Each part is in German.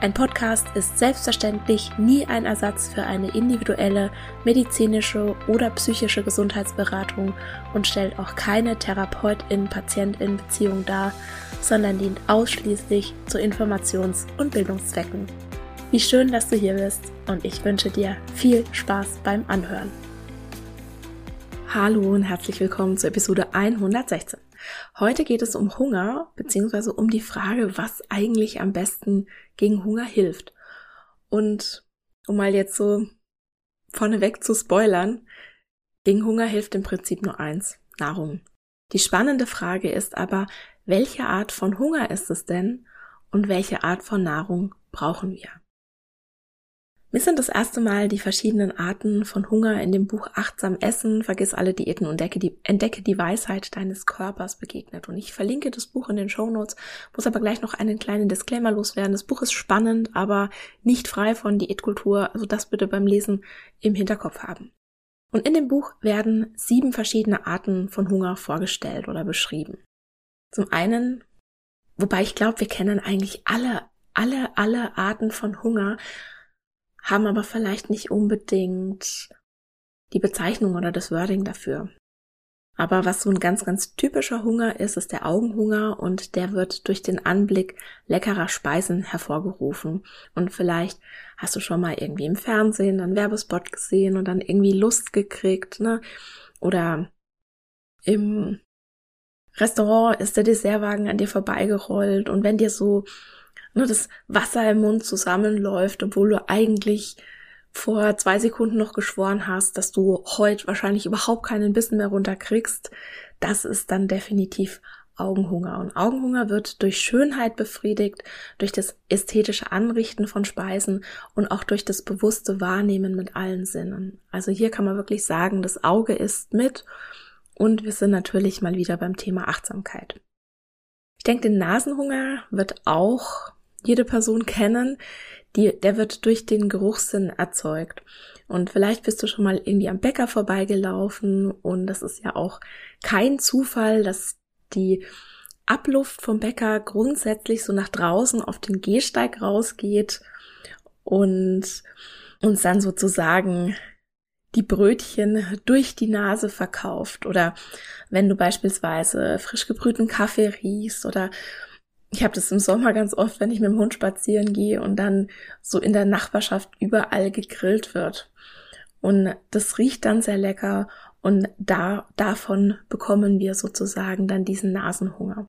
ein Podcast ist selbstverständlich nie ein Ersatz für eine individuelle medizinische oder psychische Gesundheitsberatung und stellt auch keine Therapeutin-Patientin-Beziehung dar, sondern dient ausschließlich zu Informations- und Bildungszwecken. Wie schön, dass du hier bist und ich wünsche dir viel Spaß beim Anhören. Hallo und herzlich willkommen zur Episode 116. Heute geht es um Hunger beziehungsweise um die Frage, was eigentlich am besten gegen Hunger hilft. Und um mal jetzt so vorneweg zu spoilern, gegen Hunger hilft im Prinzip nur eins, Nahrung. Die spannende Frage ist aber, welche Art von Hunger ist es denn und welche Art von Nahrung brauchen wir? Mir sind das erste Mal die verschiedenen Arten von Hunger in dem Buch Achtsam Essen, vergiss alle Diäten und entdecke die, entdecke die Weisheit deines Körpers begegnet. Und ich verlinke das Buch in den Show Notes, muss aber gleich noch einen kleinen Disclaimer loswerden. Das Buch ist spannend, aber nicht frei von Diätkultur, also das bitte beim Lesen im Hinterkopf haben. Und in dem Buch werden sieben verschiedene Arten von Hunger vorgestellt oder beschrieben. Zum einen, wobei ich glaube, wir kennen eigentlich alle, alle, alle Arten von Hunger, haben aber vielleicht nicht unbedingt die Bezeichnung oder das Wording dafür. Aber was so ein ganz, ganz typischer Hunger ist, ist der Augenhunger und der wird durch den Anblick leckerer Speisen hervorgerufen. Und vielleicht hast du schon mal irgendwie im Fernsehen einen Werbespot gesehen und dann irgendwie Lust gekriegt, ne? Oder im Restaurant ist der Dessertwagen an dir vorbeigerollt und wenn dir so nur das Wasser im Mund zusammenläuft, obwohl du eigentlich vor zwei Sekunden noch geschworen hast, dass du heute wahrscheinlich überhaupt keinen Bissen mehr runterkriegst, das ist dann definitiv Augenhunger. Und Augenhunger wird durch Schönheit befriedigt, durch das ästhetische Anrichten von Speisen und auch durch das bewusste Wahrnehmen mit allen Sinnen. Also hier kann man wirklich sagen, das Auge ist mit und wir sind natürlich mal wieder beim Thema Achtsamkeit. Ich denke, den Nasenhunger wird auch jede Person kennen, die, der wird durch den Geruchssinn erzeugt. Und vielleicht bist du schon mal irgendwie am Bäcker vorbeigelaufen und das ist ja auch kein Zufall, dass die Abluft vom Bäcker grundsätzlich so nach draußen auf den Gehsteig rausgeht und uns dann sozusagen die Brötchen durch die Nase verkauft oder wenn du beispielsweise frisch gebrühten Kaffee riechst oder ich habe das im Sommer ganz oft, wenn ich mit dem Hund spazieren gehe und dann so in der Nachbarschaft überall gegrillt wird. Und das riecht dann sehr lecker und da, davon bekommen wir sozusagen dann diesen Nasenhunger.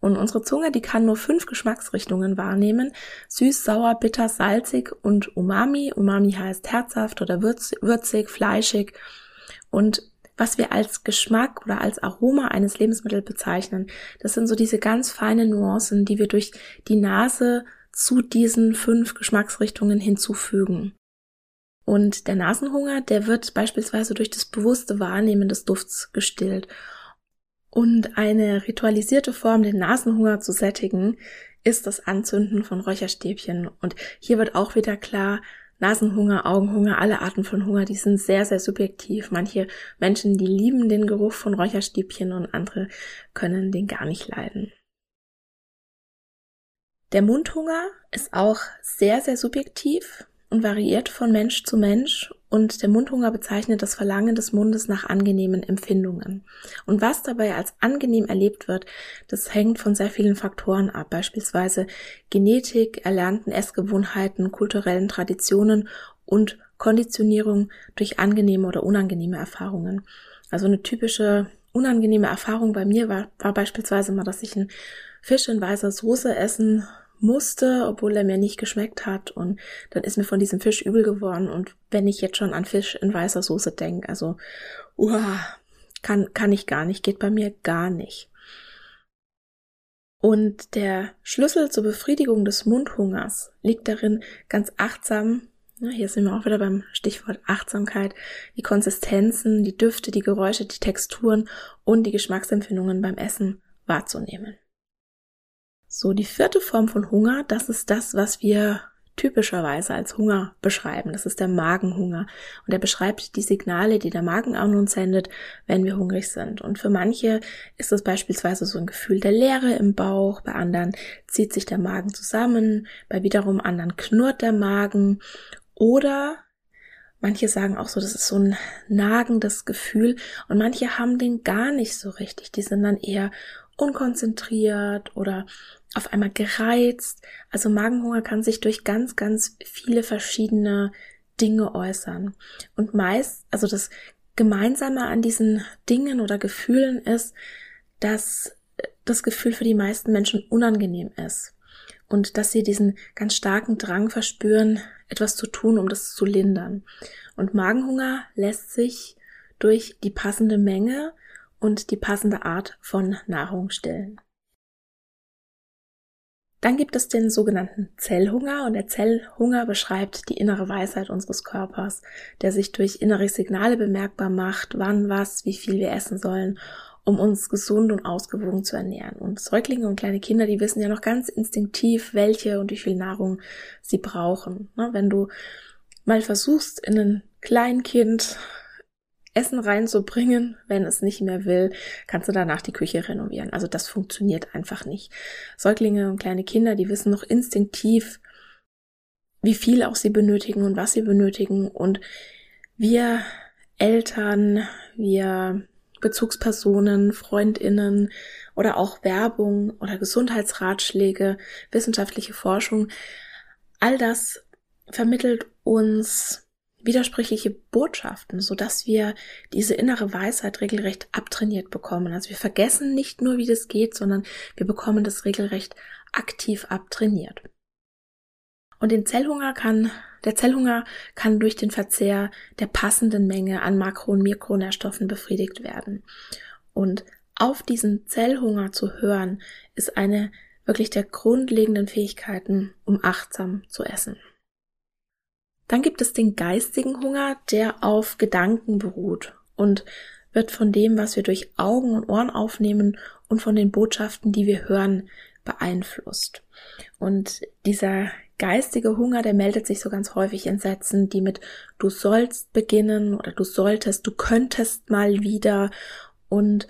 Und unsere Zunge, die kann nur fünf Geschmacksrichtungen wahrnehmen. Süß, sauer, bitter, salzig und Umami. Umami heißt herzhaft oder würzig, fleischig. Und was wir als Geschmack oder als Aroma eines Lebensmittels bezeichnen. Das sind so diese ganz feinen Nuancen, die wir durch die Nase zu diesen fünf Geschmacksrichtungen hinzufügen. Und der Nasenhunger, der wird beispielsweise durch das bewusste Wahrnehmen des Dufts gestillt. Und eine ritualisierte Form, den Nasenhunger zu sättigen, ist das Anzünden von Räucherstäbchen. Und hier wird auch wieder klar, Nasenhunger, Augenhunger, alle Arten von Hunger, die sind sehr, sehr subjektiv. Manche Menschen, die lieben den Geruch von Räucherstäbchen und andere können den gar nicht leiden. Der Mundhunger ist auch sehr, sehr subjektiv und variiert von Mensch zu Mensch und der Mundhunger bezeichnet das Verlangen des Mundes nach angenehmen Empfindungen. Und was dabei als angenehm erlebt wird, das hängt von sehr vielen Faktoren ab, beispielsweise Genetik, erlernten Essgewohnheiten, kulturellen Traditionen und Konditionierung durch angenehme oder unangenehme Erfahrungen. Also eine typische unangenehme Erfahrung bei mir war, war beispielsweise mal, dass ich einen Fisch in weißer Soße essen musste, obwohl er mir nicht geschmeckt hat. Und dann ist mir von diesem Fisch übel geworden. Und wenn ich jetzt schon an Fisch in weißer Soße denke, also, uah, kann, kann ich gar nicht, geht bei mir gar nicht. Und der Schlüssel zur Befriedigung des Mundhungers liegt darin, ganz achtsam, ja, hier sind wir auch wieder beim Stichwort Achtsamkeit, die Konsistenzen, die Düfte, die Geräusche, die Texturen und die Geschmacksempfindungen beim Essen wahrzunehmen. So, die vierte Form von Hunger, das ist das, was wir typischerweise als Hunger beschreiben. Das ist der Magenhunger. Und er beschreibt die Signale, die der Magen an uns sendet, wenn wir hungrig sind. Und für manche ist es beispielsweise so ein Gefühl der Leere im Bauch, bei anderen zieht sich der Magen zusammen, bei wiederum anderen knurrt der Magen oder Manche sagen auch so, das ist so ein nagendes Gefühl und manche haben den gar nicht so richtig. Die sind dann eher unkonzentriert oder auf einmal gereizt. Also Magenhunger kann sich durch ganz, ganz viele verschiedene Dinge äußern. Und meist, also das Gemeinsame an diesen Dingen oder Gefühlen ist, dass das Gefühl für die meisten Menschen unangenehm ist. Und dass sie diesen ganz starken Drang verspüren, etwas zu tun, um das zu lindern. Und Magenhunger lässt sich durch die passende Menge und die passende Art von Nahrung stillen. Dann gibt es den sogenannten Zellhunger und der Zellhunger beschreibt die innere Weisheit unseres Körpers, der sich durch innere Signale bemerkbar macht, wann was, wie viel wir essen sollen, um uns gesund und ausgewogen zu ernähren. Und Säuglinge und kleine Kinder, die wissen ja noch ganz instinktiv, welche und wie viel Nahrung sie brauchen. Ne, wenn du mal versuchst, in ein Kleinkind Essen reinzubringen. Wenn es nicht mehr will, kannst du danach die Küche renovieren. Also das funktioniert einfach nicht. Säuglinge und kleine Kinder, die wissen noch instinktiv, wie viel auch sie benötigen und was sie benötigen. Und wir Eltern, wir Bezugspersonen, Freundinnen oder auch Werbung oder Gesundheitsratschläge, wissenschaftliche Forschung, all das vermittelt uns widersprüchliche Botschaften, so dass wir diese innere Weisheit regelrecht abtrainiert bekommen. Also wir vergessen nicht nur, wie das geht, sondern wir bekommen das regelrecht aktiv abtrainiert. Und den Zellhunger kann, der Zellhunger kann durch den Verzehr der passenden Menge an Makro- und Mikronährstoffen befriedigt werden. Und auf diesen Zellhunger zu hören, ist eine wirklich der grundlegenden Fähigkeiten, um achtsam zu essen. Dann gibt es den geistigen Hunger, der auf Gedanken beruht und wird von dem, was wir durch Augen und Ohren aufnehmen und von den Botschaften, die wir hören, beeinflusst. Und dieser geistige Hunger, der meldet sich so ganz häufig in Sätzen, die mit du sollst beginnen oder du solltest, du könntest mal wieder und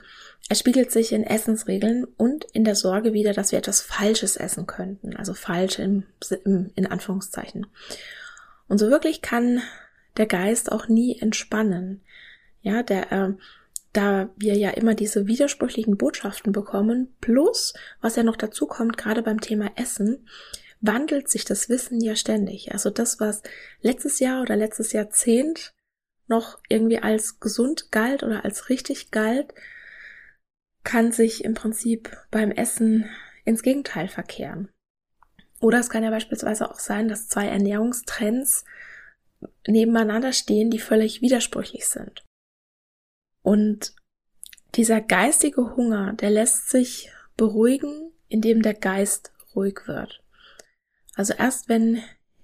er spiegelt sich in Essensregeln und in der Sorge wieder, dass wir etwas Falsches essen könnten, also falsch im, im, in Anführungszeichen. Und so wirklich kann der Geist auch nie entspannen. Ja, der, äh, da wir ja immer diese widersprüchlichen Botschaften bekommen, plus, was ja noch dazu kommt, gerade beim Thema Essen, wandelt sich das Wissen ja ständig. Also das, was letztes Jahr oder letztes Jahrzehnt noch irgendwie als gesund galt oder als richtig galt, kann sich im Prinzip beim Essen ins Gegenteil verkehren. Oder es kann ja beispielsweise auch sein, dass zwei Ernährungstrends nebeneinander stehen, die völlig widersprüchlich sind. Und dieser geistige Hunger, der lässt sich beruhigen, indem der Geist ruhig wird. Also erst wenn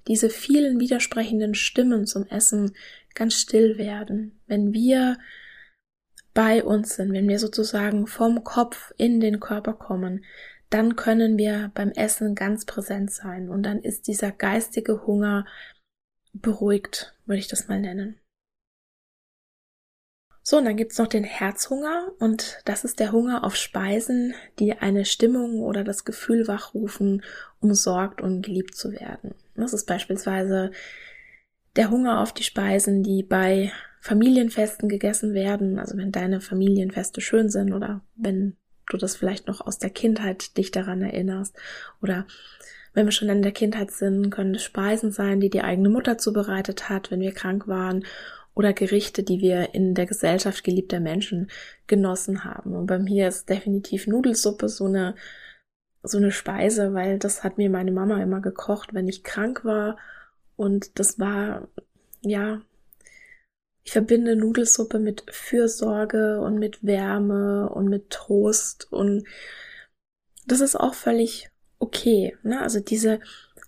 diese vielen widersprechenden Stimmen zum Essen ganz still werden, wenn wir bei uns sind, wenn wir sozusagen vom Kopf in den Körper kommen, dann können wir beim Essen ganz präsent sein und dann ist dieser geistige Hunger beruhigt, würde ich das mal nennen. So, und dann gibt's noch den Herzhunger und das ist der Hunger auf Speisen, die eine Stimmung oder das Gefühl wachrufen, umsorgt und geliebt zu werden. Das ist beispielsweise der Hunger auf die Speisen, die bei Familienfesten gegessen werden, also wenn deine Familienfeste schön sind oder wenn du das vielleicht noch aus der Kindheit dich daran erinnerst. Oder wenn wir schon in der Kindheit sind, können es Speisen sein, die die eigene Mutter zubereitet hat, wenn wir krank waren. oder Gerichte, die wir in der Gesellschaft geliebter Menschen genossen haben. Und bei mir ist definitiv Nudelsuppe so eine, so eine Speise, weil das hat mir meine Mama immer gekocht, wenn ich krank war. Und das war, ja, ich verbinde Nudelsuppe mit Fürsorge und mit Wärme und mit Trost und das ist auch völlig okay. Ne? Also diese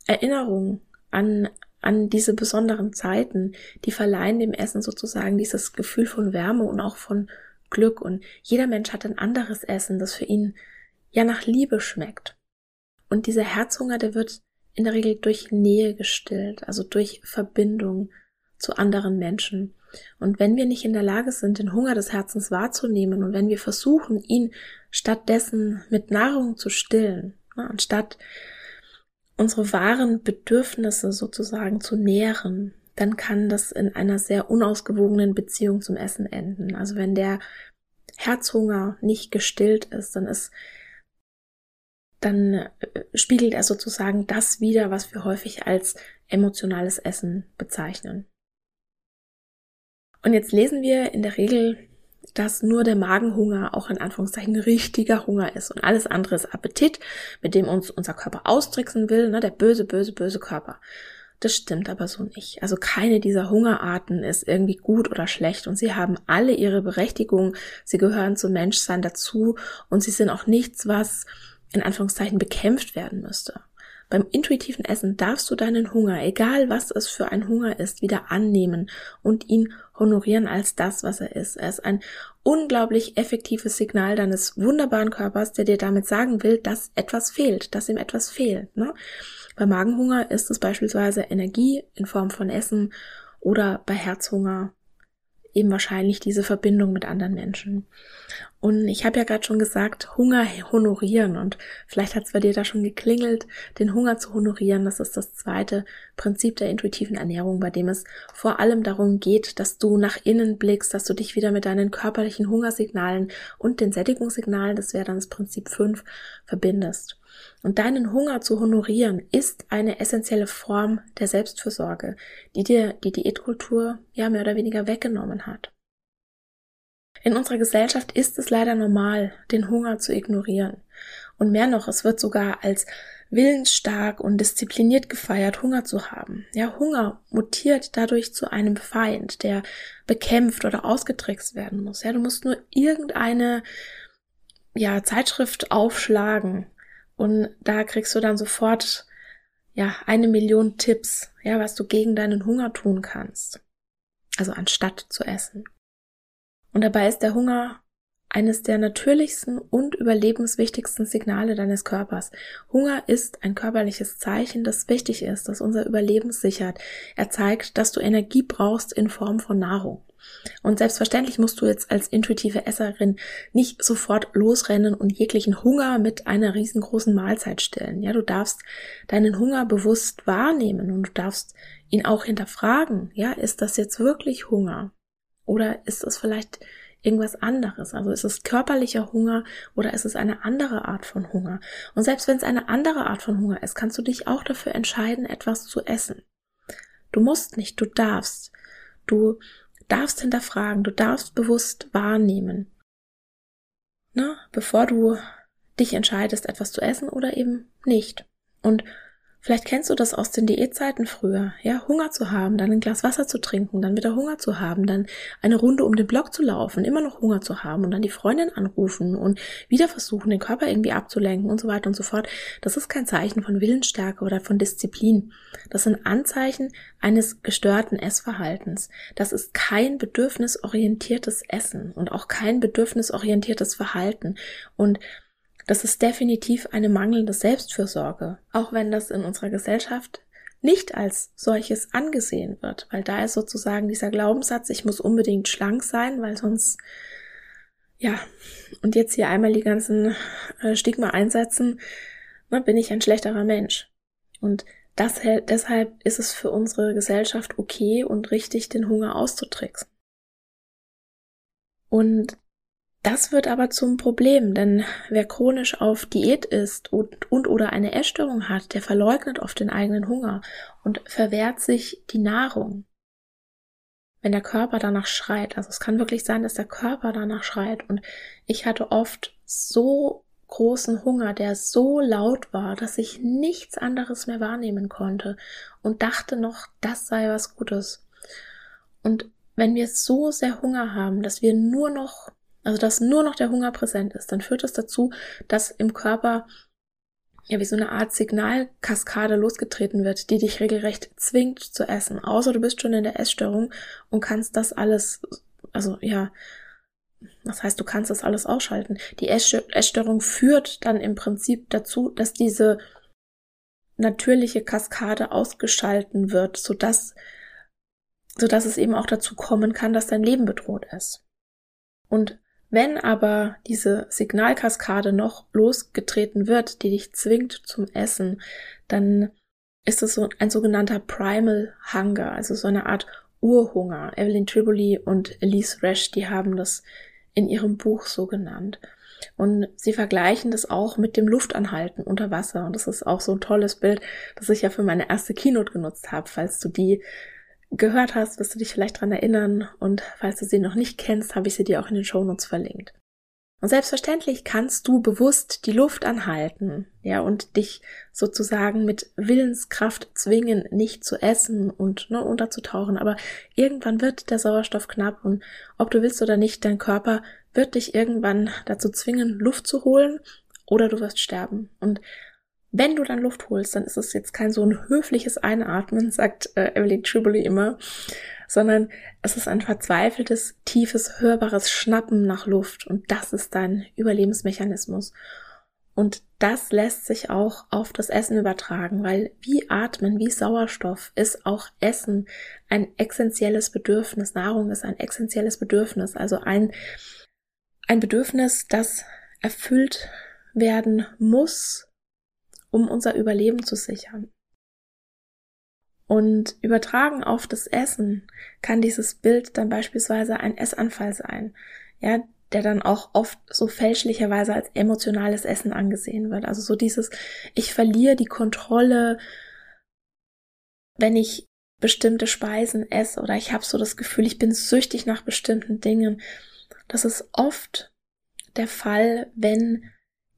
Erinnerung an an diese besonderen Zeiten, die verleihen dem Essen sozusagen dieses Gefühl von Wärme und auch von Glück. Und jeder Mensch hat ein anderes Essen, das für ihn ja nach Liebe schmeckt. Und dieser Herzhunger, der wird in der Regel durch Nähe gestillt, also durch Verbindung zu anderen Menschen. Und wenn wir nicht in der Lage sind, den Hunger des Herzens wahrzunehmen und wenn wir versuchen, ihn stattdessen mit Nahrung zu stillen, ne, anstatt unsere wahren Bedürfnisse sozusagen zu nähren, dann kann das in einer sehr unausgewogenen Beziehung zum Essen enden. Also wenn der Herzhunger nicht gestillt ist, dann ist dann äh, spiegelt er sozusagen das wider, was wir häufig als emotionales Essen bezeichnen. Und jetzt lesen wir in der Regel dass nur der Magenhunger auch in Anführungszeichen richtiger Hunger ist und alles andere ist Appetit, mit dem uns unser Körper austricksen will, ne, der böse, böse, böse Körper. Das stimmt aber so nicht. Also keine dieser Hungerarten ist irgendwie gut oder schlecht und sie haben alle ihre Berechtigung, sie gehören zum Menschsein dazu und sie sind auch nichts, was in Anführungszeichen bekämpft werden müsste. Beim intuitiven Essen darfst du deinen Hunger, egal was es für ein Hunger ist, wieder annehmen und ihn honorieren als das, was er ist. Er ist ein unglaublich effektives Signal deines wunderbaren Körpers, der dir damit sagen will, dass etwas fehlt, dass ihm etwas fehlt. Ne? Bei Magenhunger ist es beispielsweise Energie in Form von Essen oder bei Herzhunger eben wahrscheinlich diese Verbindung mit anderen Menschen. Und ich habe ja gerade schon gesagt, Hunger honorieren. Und vielleicht hat es bei dir da schon geklingelt, den Hunger zu honorieren. Das ist das zweite Prinzip der intuitiven Ernährung, bei dem es vor allem darum geht, dass du nach innen blickst, dass du dich wieder mit deinen körperlichen Hungersignalen und den Sättigungssignalen, das wäre dann das Prinzip 5, verbindest. Und deinen Hunger zu honorieren ist eine essentielle Form der Selbstfürsorge, die dir die Diätkultur ja mehr oder weniger weggenommen hat. In unserer Gesellschaft ist es leider normal, den Hunger zu ignorieren. Und mehr noch, es wird sogar als willensstark und diszipliniert gefeiert, Hunger zu haben. Ja, Hunger mutiert dadurch zu einem Feind, der bekämpft oder ausgetrickst werden muss. Ja, du musst nur irgendeine ja, Zeitschrift aufschlagen und da kriegst du dann sofort, ja, eine Million Tipps, ja, was du gegen deinen Hunger tun kannst. Also anstatt zu essen. Und dabei ist der Hunger eines der natürlichsten und überlebenswichtigsten Signale deines Körpers. Hunger ist ein körperliches Zeichen, das wichtig ist, das unser Überleben sichert. Er zeigt, dass du Energie brauchst in Form von Nahrung. Und selbstverständlich musst du jetzt als intuitive Esserin nicht sofort losrennen und jeglichen Hunger mit einer riesengroßen Mahlzeit stillen. Ja, du darfst deinen Hunger bewusst wahrnehmen und du darfst ihn auch hinterfragen. Ja, ist das jetzt wirklich Hunger? Oder ist es vielleicht irgendwas anderes? Also ist es körperlicher Hunger oder ist es eine andere Art von Hunger? Und selbst wenn es eine andere Art von Hunger ist, kannst du dich auch dafür entscheiden, etwas zu essen. Du musst nicht, du darfst. Du darfst hinterfragen, du darfst bewusst wahrnehmen. Na, bevor du dich entscheidest, etwas zu essen oder eben nicht. Und Vielleicht kennst du das aus den Diätzeiten früher, ja, Hunger zu haben, dann ein Glas Wasser zu trinken, dann wieder Hunger zu haben, dann eine Runde um den Block zu laufen, immer noch Hunger zu haben und dann die Freundin anrufen und wieder versuchen, den Körper irgendwie abzulenken und so weiter und so fort. Das ist kein Zeichen von Willensstärke oder von Disziplin. Das sind Anzeichen eines gestörten Essverhaltens. Das ist kein bedürfnisorientiertes Essen und auch kein bedürfnisorientiertes Verhalten. Und das ist definitiv eine mangelnde Selbstfürsorge, auch wenn das in unserer Gesellschaft nicht als solches angesehen wird, weil da ist sozusagen dieser Glaubenssatz, ich muss unbedingt schlank sein, weil sonst, ja, und jetzt hier einmal die ganzen äh, Stigma einsetzen, ne, bin ich ein schlechterer Mensch. Und das, deshalb ist es für unsere Gesellschaft okay und richtig, den Hunger auszutricksen. Und das wird aber zum Problem, denn wer chronisch auf Diät ist und, und oder eine Essstörung hat, der verleugnet oft den eigenen Hunger und verwehrt sich die Nahrung. wenn der Körper danach schreit. Also es kann wirklich sein, dass der Körper danach schreit. Und ich hatte oft so großen Hunger, der so laut war, dass ich nichts anderes mehr wahrnehmen konnte und dachte noch, das sei was Gutes. Und wenn wir so sehr Hunger haben, dass wir nur noch, also dass nur noch der Hunger präsent ist, dann führt das dazu, dass im Körper ja wie so eine Art Signalkaskade losgetreten wird, die dich regelrecht zwingt zu essen. Außer du bist schon in der Essstörung und kannst das alles, also ja, das heißt, du kannst das alles ausschalten. Die Essstörung führt dann im Prinzip dazu, dass diese natürliche Kaskade ausgeschalten wird, sodass, sodass es eben auch dazu kommen kann, dass dein Leben bedroht ist. Und wenn aber diese Signalkaskade noch losgetreten wird, die dich zwingt zum Essen, dann ist es so ein sogenannter Primal Hunger, also so eine Art Urhunger. Evelyn Triboli und Elise Resch, die haben das in ihrem Buch so genannt. Und sie vergleichen das auch mit dem Luftanhalten unter Wasser. Und das ist auch so ein tolles Bild, das ich ja für meine erste Keynote genutzt habe. Falls du die gehört hast, wirst du dich vielleicht dran erinnern und falls du sie noch nicht kennst, habe ich sie dir auch in den Shownotes verlinkt. Und selbstverständlich kannst du bewusst die Luft anhalten, ja, und dich sozusagen mit Willenskraft zwingen, nicht zu essen und ne, unterzutauchen. Aber irgendwann wird der Sauerstoff knapp und ob du willst oder nicht, dein Körper wird dich irgendwann dazu zwingen, Luft zu holen oder du wirst sterben. Und wenn du dann Luft holst, dann ist es jetzt kein so ein höfliches Einatmen, sagt äh, Evelyn Triboli immer, sondern es ist ein verzweifeltes, tiefes, hörbares Schnappen nach Luft und das ist dein Überlebensmechanismus. Und das lässt sich auch auf das Essen übertragen, weil wie Atmen, wie Sauerstoff ist auch Essen ein essentielles Bedürfnis. Nahrung ist ein essentielles Bedürfnis, also ein, ein Bedürfnis, das erfüllt werden muss, um unser Überleben zu sichern. Und übertragen auf das Essen kann dieses Bild dann beispielsweise ein Essanfall sein, ja, der dann auch oft so fälschlicherweise als emotionales Essen angesehen wird. Also so dieses, ich verliere die Kontrolle, wenn ich bestimmte Speisen esse oder ich habe so das Gefühl, ich bin süchtig nach bestimmten Dingen. Das ist oft der Fall, wenn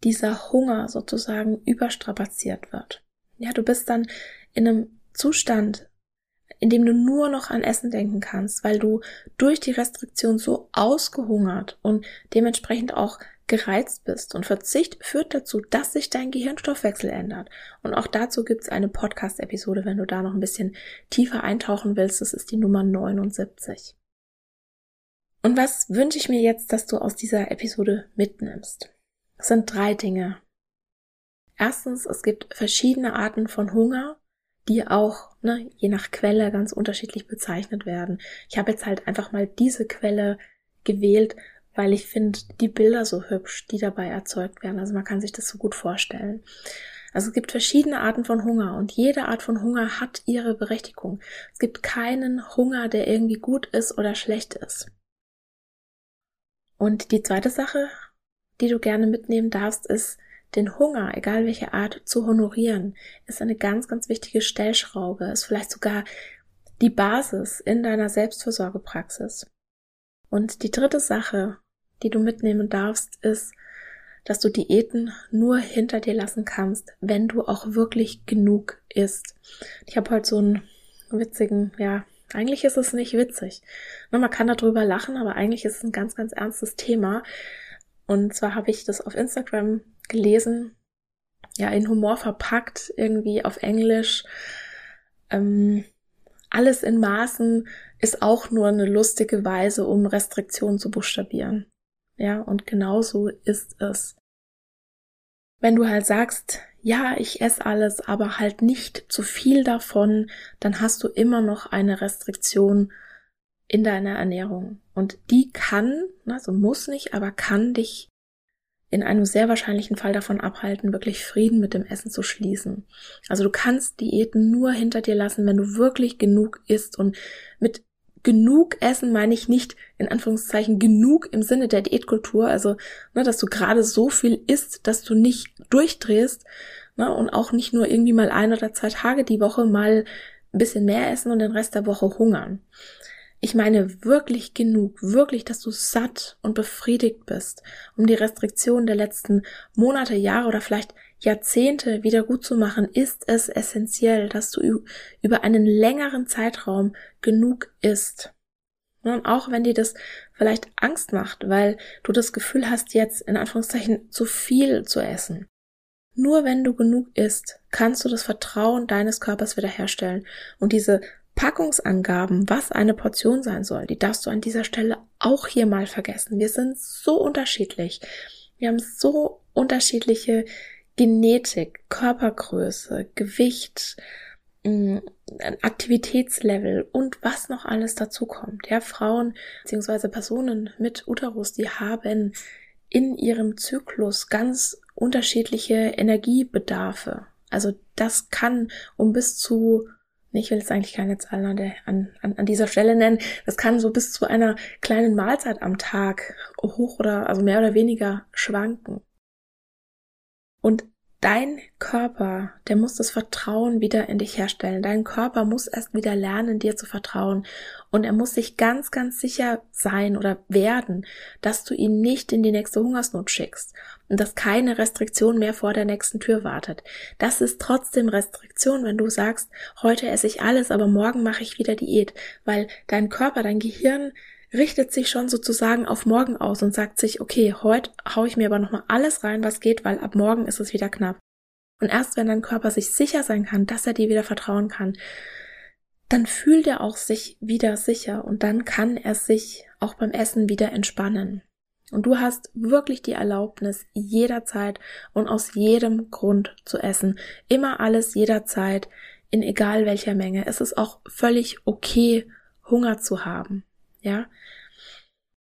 dieser Hunger sozusagen überstrapaziert wird. Ja, du bist dann in einem Zustand, in dem du nur noch an Essen denken kannst, weil du durch die Restriktion so ausgehungert und dementsprechend auch gereizt bist. Und Verzicht führt dazu, dass sich dein Gehirnstoffwechsel ändert. Und auch dazu gibt es eine Podcast-Episode, wenn du da noch ein bisschen tiefer eintauchen willst. Das ist die Nummer 79. Und was wünsche ich mir jetzt, dass du aus dieser Episode mitnimmst? Sind drei Dinge. Erstens, es gibt verschiedene Arten von Hunger, die auch ne, je nach Quelle ganz unterschiedlich bezeichnet werden. Ich habe jetzt halt einfach mal diese Quelle gewählt, weil ich finde die Bilder so hübsch, die dabei erzeugt werden. Also man kann sich das so gut vorstellen. Also es gibt verschiedene Arten von Hunger und jede Art von Hunger hat ihre Berechtigung. Es gibt keinen Hunger, der irgendwie gut ist oder schlecht ist. Und die zweite Sache, die du gerne mitnehmen darfst, ist, den Hunger, egal welche Art, zu honorieren, ist eine ganz, ganz wichtige Stellschraube, ist vielleicht sogar die Basis in deiner Selbstversorgepraxis. Und die dritte Sache, die du mitnehmen darfst, ist, dass du Diäten nur hinter dir lassen kannst, wenn du auch wirklich genug isst. Ich habe heute so einen witzigen, ja, eigentlich ist es nicht witzig. Man kann darüber lachen, aber eigentlich ist es ein ganz, ganz ernstes Thema. Und zwar habe ich das auf Instagram gelesen, ja, in Humor verpackt, irgendwie auf Englisch. Ähm, alles in Maßen ist auch nur eine lustige Weise, um Restriktionen zu buchstabieren. Ja, und genauso ist es. Wenn du halt sagst, ja, ich esse alles, aber halt nicht zu viel davon, dann hast du immer noch eine Restriktion in deiner Ernährung. Und die kann, also muss nicht, aber kann dich in einem sehr wahrscheinlichen Fall davon abhalten, wirklich Frieden mit dem Essen zu schließen. Also du kannst Diäten nur hinter dir lassen, wenn du wirklich genug isst. Und mit genug Essen meine ich nicht in Anführungszeichen genug im Sinne der Diätkultur, also ne, dass du gerade so viel isst, dass du nicht durchdrehst ne, und auch nicht nur irgendwie mal ein oder zwei Tage die Woche mal ein bisschen mehr essen und den Rest der Woche hungern. Ich meine wirklich genug, wirklich, dass du satt und befriedigt bist, um die Restriktionen der letzten Monate, Jahre oder vielleicht Jahrzehnte wieder gut zu machen, ist es essentiell, dass du über einen längeren Zeitraum genug isst. Und auch wenn dir das vielleicht Angst macht, weil du das Gefühl hast, jetzt in Anführungszeichen zu viel zu essen. Nur wenn du genug isst, kannst du das Vertrauen deines Körpers wiederherstellen. Und diese Packungsangaben, was eine Portion sein soll, die darfst du an dieser Stelle auch hier mal vergessen. Wir sind so unterschiedlich. Wir haben so unterschiedliche Genetik, Körpergröße, Gewicht, mm, Aktivitätslevel und was noch alles dazu kommt. Ja, Frauen bzw. Personen mit Uterus, die haben in ihrem Zyklus ganz unterschiedliche Energiebedarfe. Also das kann um bis zu ich will jetzt eigentlich keine der, an, an, an dieser Stelle nennen. Das kann so bis zu einer kleinen Mahlzeit am Tag hoch oder also mehr oder weniger schwanken. Und dein Körper, der muss das Vertrauen wieder in dich herstellen. Dein Körper muss erst wieder lernen, dir zu vertrauen. Und er muss sich ganz, ganz sicher sein oder werden, dass du ihn nicht in die nächste Hungersnot schickst und dass keine Restriktion mehr vor der nächsten Tür wartet. Das ist trotzdem Restriktion, wenn du sagst, heute esse ich alles, aber morgen mache ich wieder Diät, weil dein Körper, dein Gehirn richtet sich schon sozusagen auf morgen aus und sagt sich, okay, heute hau ich mir aber nochmal alles rein, was geht, weil ab morgen ist es wieder knapp. Und erst wenn dein Körper sich sicher sein kann, dass er dir wieder vertrauen kann, dann fühlt er auch sich wieder sicher und dann kann er sich auch beim Essen wieder entspannen. Und du hast wirklich die Erlaubnis, jederzeit und aus jedem Grund zu essen. Immer alles jederzeit, in egal welcher Menge. Es ist auch völlig okay, Hunger zu haben. Ja?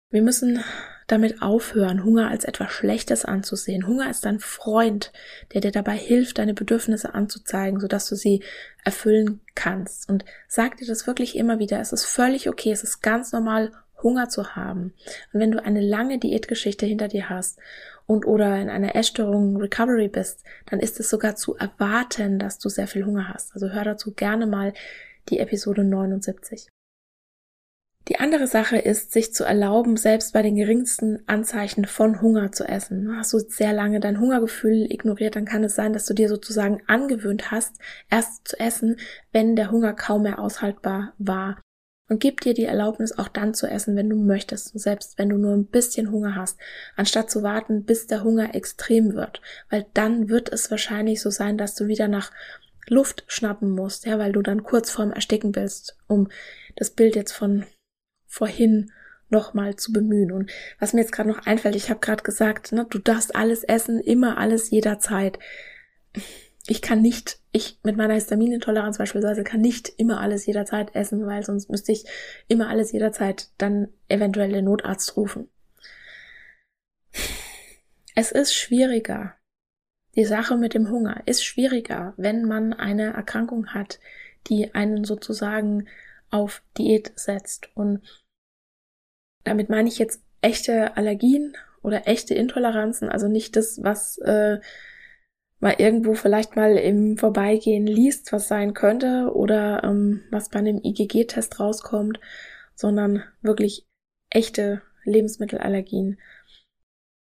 Wir müssen damit aufhören, Hunger als etwas Schlechtes anzusehen. Hunger ist ein Freund, der dir dabei hilft, deine Bedürfnisse anzuzeigen, sodass du sie erfüllen kannst. Und sag dir das wirklich immer wieder. Es ist völlig okay. Es ist ganz normal, Hunger zu haben. Und wenn du eine lange Diätgeschichte hinter dir hast und oder in einer Essstörung Recovery bist, dann ist es sogar zu erwarten, dass du sehr viel Hunger hast. Also hör dazu gerne mal die Episode 79. Die andere Sache ist, sich zu erlauben, selbst bei den geringsten Anzeichen von Hunger zu essen. Hast du sehr lange dein Hungergefühl ignoriert, dann kann es sein, dass du dir sozusagen angewöhnt hast, erst zu essen, wenn der Hunger kaum mehr aushaltbar war. Und gib dir die Erlaubnis, auch dann zu essen, wenn du möchtest, selbst wenn du nur ein bisschen Hunger hast, anstatt zu warten, bis der Hunger extrem wird. Weil dann wird es wahrscheinlich so sein, dass du wieder nach Luft schnappen musst, ja, weil du dann kurz vorm Ersticken willst, um das Bild jetzt von vorhin nochmal zu bemühen. Und was mir jetzt gerade noch einfällt, ich habe gerade gesagt, ne, du darfst alles essen, immer alles jederzeit. Ich kann nicht, ich mit meiner Histaminintoleranz beispielsweise kann nicht immer alles jederzeit essen, weil sonst müsste ich immer alles jederzeit dann eventuell den Notarzt rufen. Es ist schwieriger. Die Sache mit dem Hunger ist schwieriger, wenn man eine Erkrankung hat, die einen sozusagen auf Diät setzt. Und damit meine ich jetzt echte Allergien oder echte Intoleranzen, also nicht das, was äh, mal irgendwo vielleicht mal im Vorbeigehen liest, was sein könnte oder ähm, was bei einem IgG-Test rauskommt, sondern wirklich echte Lebensmittelallergien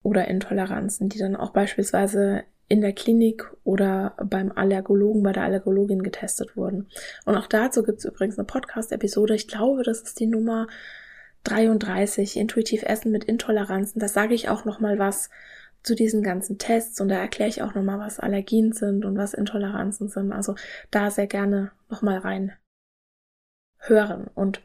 oder Intoleranzen, die dann auch beispielsweise in der Klinik oder beim Allergologen, bei der Allergologin getestet wurden. Und auch dazu gibt es übrigens eine Podcast-Episode. Ich glaube, das ist die Nummer 33, Intuitiv Essen mit Intoleranzen. Da sage ich auch nochmal was zu diesen ganzen Tests und da erkläre ich auch nochmal, was Allergien sind und was Intoleranzen sind. Also da sehr gerne nochmal rein hören. Und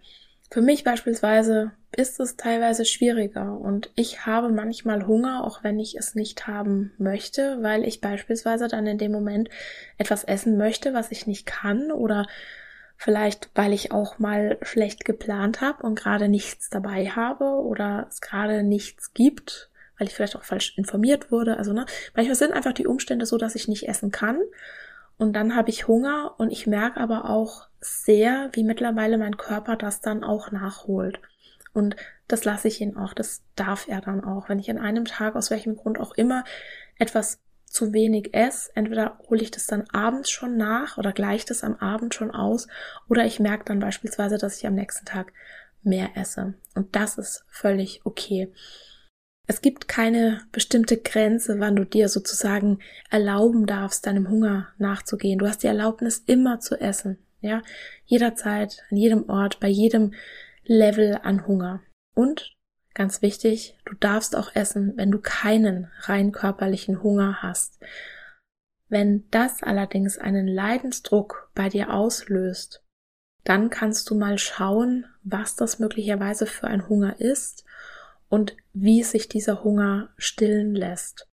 für mich beispielsweise ist es teilweise schwieriger und ich habe manchmal Hunger, auch wenn ich es nicht haben möchte, weil ich beispielsweise dann in dem Moment etwas essen möchte, was ich nicht kann oder Vielleicht, weil ich auch mal schlecht geplant habe und gerade nichts dabei habe oder es gerade nichts gibt, weil ich vielleicht auch falsch informiert wurde. Also, ne, manchmal sind einfach die Umstände so, dass ich nicht essen kann. Und dann habe ich Hunger und ich merke aber auch sehr, wie mittlerweile mein Körper das dann auch nachholt. Und das lasse ich ihn auch, das darf er dann auch. Wenn ich an einem Tag, aus welchem Grund auch immer, etwas zu wenig esse, entweder hole ich das dann abends schon nach oder gleiche das am Abend schon aus oder ich merke dann beispielsweise, dass ich am nächsten Tag mehr esse. Und das ist völlig okay. Es gibt keine bestimmte Grenze, wann du dir sozusagen erlauben darfst, deinem Hunger nachzugehen. Du hast die Erlaubnis, immer zu essen. Ja, jederzeit, an jedem Ort, bei jedem Level an Hunger. Und ganz wichtig, du darfst auch essen, wenn du keinen rein körperlichen Hunger hast. Wenn das allerdings einen Leidensdruck bei dir auslöst, dann kannst du mal schauen, was das möglicherweise für ein Hunger ist und wie sich dieser Hunger stillen lässt.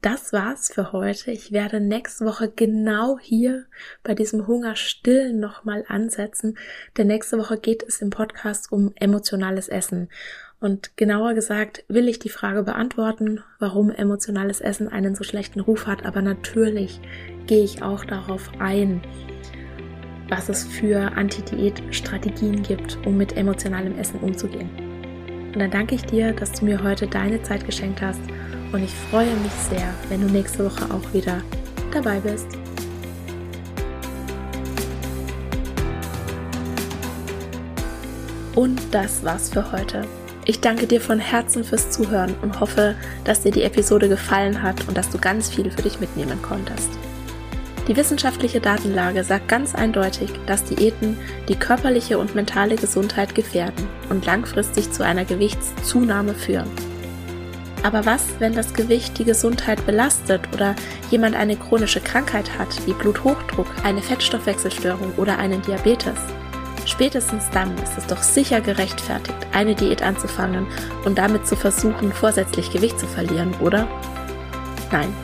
Das war's für heute. Ich werde nächste Woche genau hier bei diesem Hunger stillen nochmal ansetzen, denn nächste Woche geht es im Podcast um emotionales Essen. Und genauer gesagt will ich die Frage beantworten, warum emotionales Essen einen so schlechten Ruf hat, aber natürlich gehe ich auch darauf ein, was es für Anti-Diät-Strategien gibt, um mit emotionalem Essen umzugehen. Und dann danke ich dir, dass du mir heute deine Zeit geschenkt hast und ich freue mich sehr, wenn du nächste Woche auch wieder dabei bist. Und das war's für heute. Ich danke dir von Herzen fürs Zuhören und hoffe, dass dir die Episode gefallen hat und dass du ganz viel für dich mitnehmen konntest. Die wissenschaftliche Datenlage sagt ganz eindeutig, dass Diäten die körperliche und mentale Gesundheit gefährden und langfristig zu einer Gewichtszunahme führen. Aber was, wenn das Gewicht die Gesundheit belastet oder jemand eine chronische Krankheit hat, wie Bluthochdruck, eine Fettstoffwechselstörung oder einen Diabetes? Spätestens dann ist es doch sicher gerechtfertigt, eine Diät anzufangen und damit zu versuchen, vorsätzlich Gewicht zu verlieren, oder? Nein,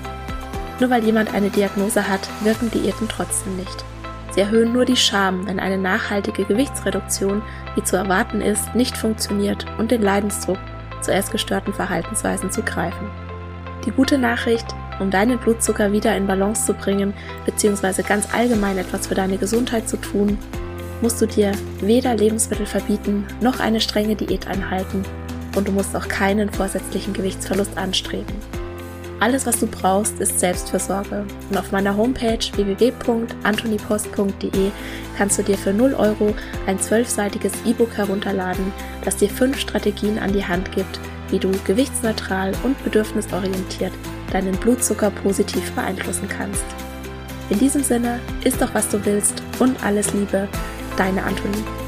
nur weil jemand eine Diagnose hat, wirken Diäten trotzdem nicht. Sie erhöhen nur die Scham, wenn eine nachhaltige Gewichtsreduktion, wie zu erwarten ist, nicht funktioniert und den Leidensdruck zu essgestörten Verhaltensweisen zu greifen. Die gute Nachricht, um deinen Blutzucker wieder in Balance zu bringen, beziehungsweise ganz allgemein etwas für deine Gesundheit zu tun, musst du dir weder Lebensmittel verbieten noch eine strenge Diät einhalten und du musst auch keinen vorsätzlichen Gewichtsverlust anstreben. Alles, was du brauchst, ist Selbstfürsorge. Und auf meiner Homepage www.antonipost.de kannst du dir für 0 Euro ein zwölfseitiges E-Book herunterladen, das dir fünf Strategien an die Hand gibt, wie du gewichtsneutral und bedürfnisorientiert deinen Blutzucker positiv beeinflussen kannst. In diesem Sinne, isst doch was du willst und alles Liebe, deine Antonie.